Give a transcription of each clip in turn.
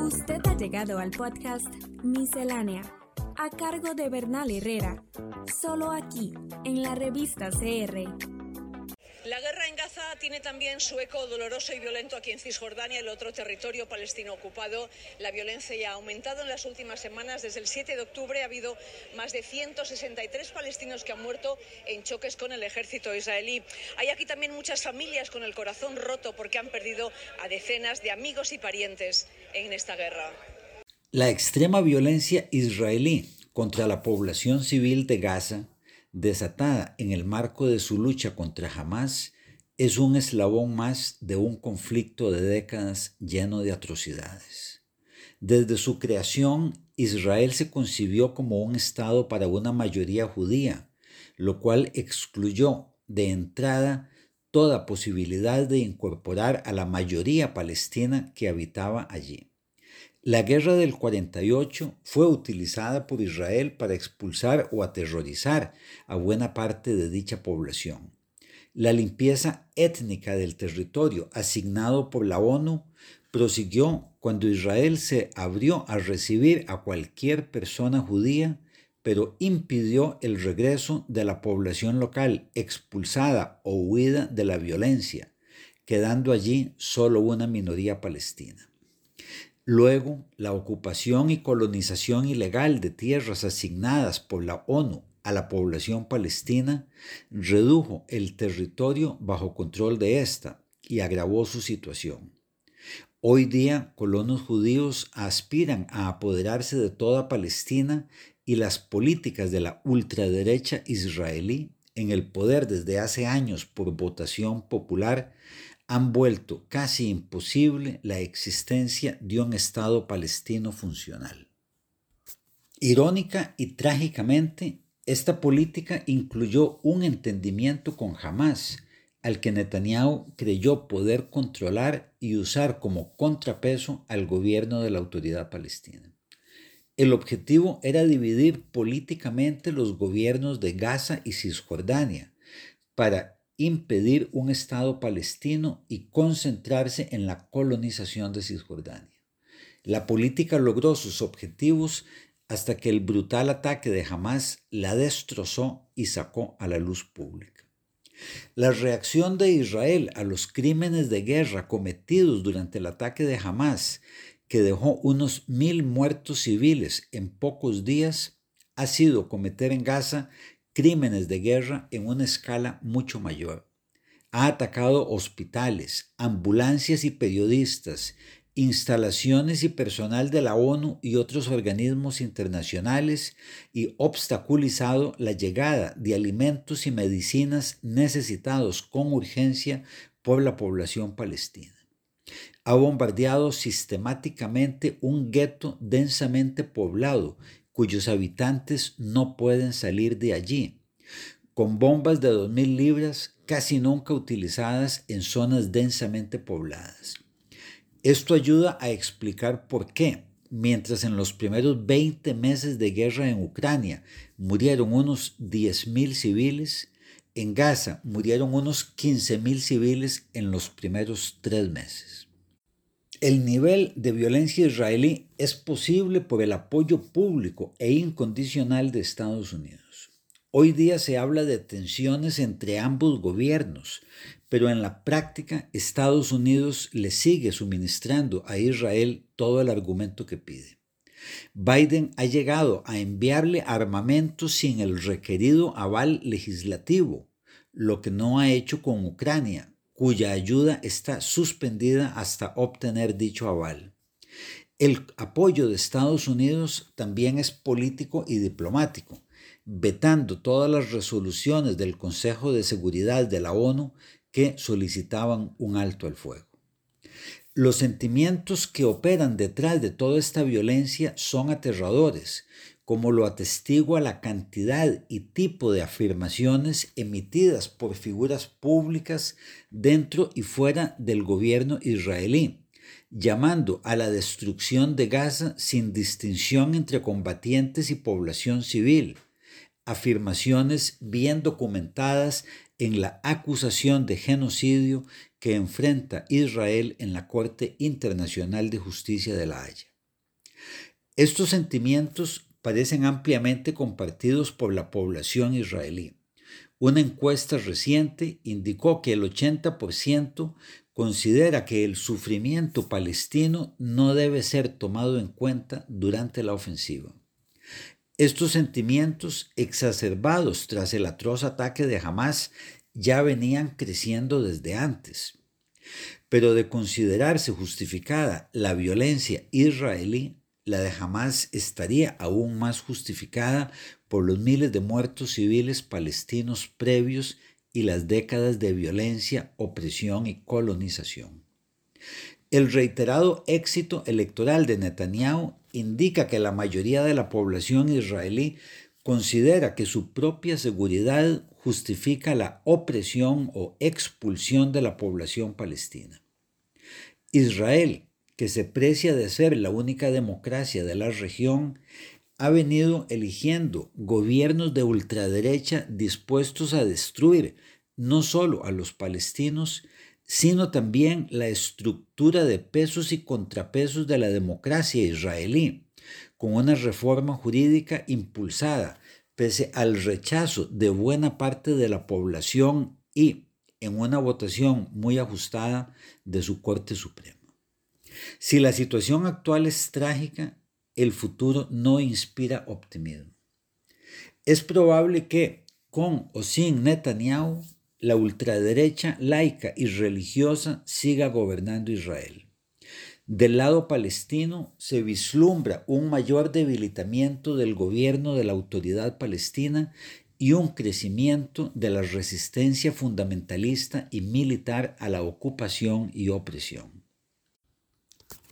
Usted ha llegado al podcast Miscelánea, a cargo de Bernal Herrera, solo aquí, en la revista CR. La guerra tiene también su eco doloroso y violento aquí en Cisjordania, el otro territorio palestino ocupado. La violencia ya ha aumentado en las últimas semanas. Desde el 7 de octubre ha habido más de 163 palestinos que han muerto en choques con el ejército israelí. Hay aquí también muchas familias con el corazón roto porque han perdido a decenas de amigos y parientes en esta guerra. La extrema violencia israelí contra la población civil de Gaza desatada en el marco de su lucha contra Hamas, es un eslabón más de un conflicto de décadas lleno de atrocidades. Desde su creación, Israel se concibió como un Estado para una mayoría judía, lo cual excluyó de entrada toda posibilidad de incorporar a la mayoría palestina que habitaba allí. La guerra del 48 fue utilizada por Israel para expulsar o aterrorizar a buena parte de dicha población. La limpieza étnica del territorio asignado por la ONU prosiguió cuando Israel se abrió a recibir a cualquier persona judía, pero impidió el regreso de la población local expulsada o huida de la violencia, quedando allí solo una minoría palestina. Luego, la ocupación y colonización ilegal de tierras asignadas por la ONU a la población palestina redujo el territorio bajo control de ésta y agravó su situación. Hoy día, colonos judíos aspiran a apoderarse de toda Palestina y las políticas de la ultraderecha israelí en el poder desde hace años por votación popular han vuelto casi imposible la existencia de un Estado palestino funcional. Irónica y trágicamente, esta política incluyó un entendimiento con Hamas, al que Netanyahu creyó poder controlar y usar como contrapeso al gobierno de la autoridad palestina. El objetivo era dividir políticamente los gobiernos de Gaza y Cisjordania para impedir un Estado palestino y concentrarse en la colonización de Cisjordania. La política logró sus objetivos hasta que el brutal ataque de Hamas la destrozó y sacó a la luz pública. La reacción de Israel a los crímenes de guerra cometidos durante el ataque de Hamas, que dejó unos mil muertos civiles en pocos días, ha sido cometer en Gaza crímenes de guerra en una escala mucho mayor. Ha atacado hospitales, ambulancias y periodistas, instalaciones y personal de la ONU y otros organismos internacionales y obstaculizado la llegada de alimentos y medicinas necesitados con urgencia por la población palestina. Ha bombardeado sistemáticamente un gueto densamente poblado cuyos habitantes no pueden salir de allí, con bombas de 2.000 libras casi nunca utilizadas en zonas densamente pobladas. Esto ayuda a explicar por qué, mientras en los primeros 20 meses de guerra en Ucrania murieron unos 10.000 civiles, en Gaza murieron unos 15.000 civiles en los primeros tres meses. El nivel de violencia israelí es posible por el apoyo público e incondicional de Estados Unidos. Hoy día se habla de tensiones entre ambos gobiernos, pero en la práctica Estados Unidos le sigue suministrando a Israel todo el argumento que pide. Biden ha llegado a enviarle armamento sin el requerido aval legislativo, lo que no ha hecho con Ucrania, cuya ayuda está suspendida hasta obtener dicho aval. El apoyo de Estados Unidos también es político y diplomático, vetando todas las resoluciones del Consejo de Seguridad de la ONU que solicitaban un alto al fuego. Los sentimientos que operan detrás de toda esta violencia son aterradores como lo atestigua la cantidad y tipo de afirmaciones emitidas por figuras públicas dentro y fuera del gobierno israelí, llamando a la destrucción de Gaza sin distinción entre combatientes y población civil, afirmaciones bien documentadas en la acusación de genocidio que enfrenta Israel en la Corte Internacional de Justicia de La Haya. Estos sentimientos parecen ampliamente compartidos por la población israelí. Una encuesta reciente indicó que el 80% considera que el sufrimiento palestino no debe ser tomado en cuenta durante la ofensiva. Estos sentimientos, exacerbados tras el atroz ataque de Hamas, ya venían creciendo desde antes. Pero de considerarse justificada la violencia israelí, la de Hamas estaría aún más justificada por los miles de muertos civiles palestinos previos y las décadas de violencia, opresión y colonización. El reiterado éxito electoral de Netanyahu indica que la mayoría de la población israelí considera que su propia seguridad justifica la opresión o expulsión de la población palestina. Israel, que se precia de ser la única democracia de la región, ha venido eligiendo gobiernos de ultraderecha dispuestos a destruir no solo a los palestinos, sino también la estructura de pesos y contrapesos de la democracia israelí, con una reforma jurídica impulsada pese al rechazo de buena parte de la población y en una votación muy ajustada de su Corte Suprema. Si la situación actual es trágica, el futuro no inspira optimismo. Es probable que, con o sin Netanyahu, la ultraderecha laica y religiosa siga gobernando Israel. Del lado palestino se vislumbra un mayor debilitamiento del gobierno de la autoridad palestina y un crecimiento de la resistencia fundamentalista y militar a la ocupación y opresión.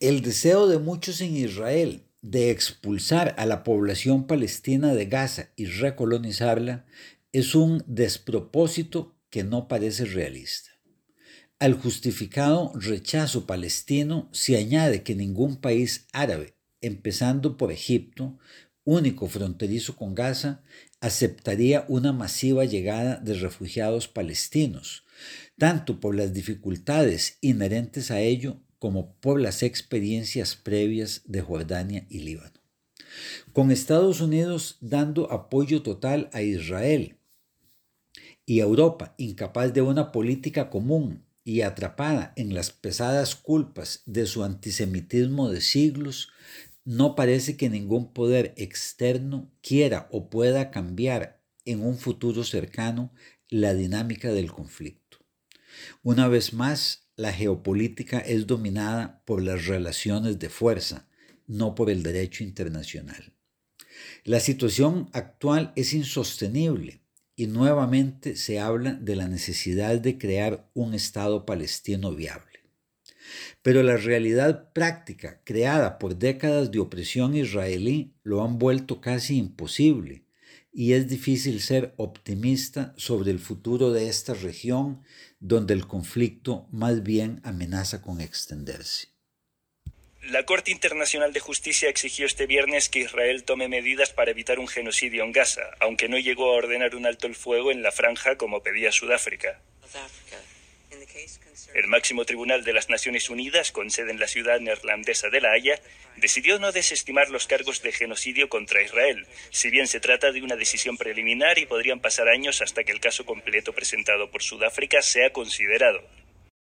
El deseo de muchos en Israel de expulsar a la población palestina de Gaza y recolonizarla es un despropósito que no parece realista. Al justificado rechazo palestino se añade que ningún país árabe, empezando por Egipto, único fronterizo con Gaza, aceptaría una masiva llegada de refugiados palestinos, tanto por las dificultades inherentes a ello como por las experiencias previas de Jordania y Líbano. Con Estados Unidos dando apoyo total a Israel y Europa, incapaz de una política común y atrapada en las pesadas culpas de su antisemitismo de siglos, no parece que ningún poder externo quiera o pueda cambiar en un futuro cercano la dinámica del conflicto. Una vez más, la geopolítica es dominada por las relaciones de fuerza, no por el derecho internacional. La situación actual es insostenible y nuevamente se habla de la necesidad de crear un Estado palestino viable. Pero la realidad práctica creada por décadas de opresión israelí lo han vuelto casi imposible y es difícil ser optimista sobre el futuro de esta región donde el conflicto más bien amenaza con extenderse. La Corte Internacional de Justicia exigió este viernes que Israel tome medidas para evitar un genocidio en Gaza, aunque no llegó a ordenar un alto el fuego en la franja como pedía Sudáfrica. El máximo tribunal de las Naciones Unidas, con sede en la ciudad neerlandesa de La Haya, decidió no desestimar los cargos de genocidio contra Israel, si bien se trata de una decisión preliminar y podrían pasar años hasta que el caso completo presentado por Sudáfrica sea considerado.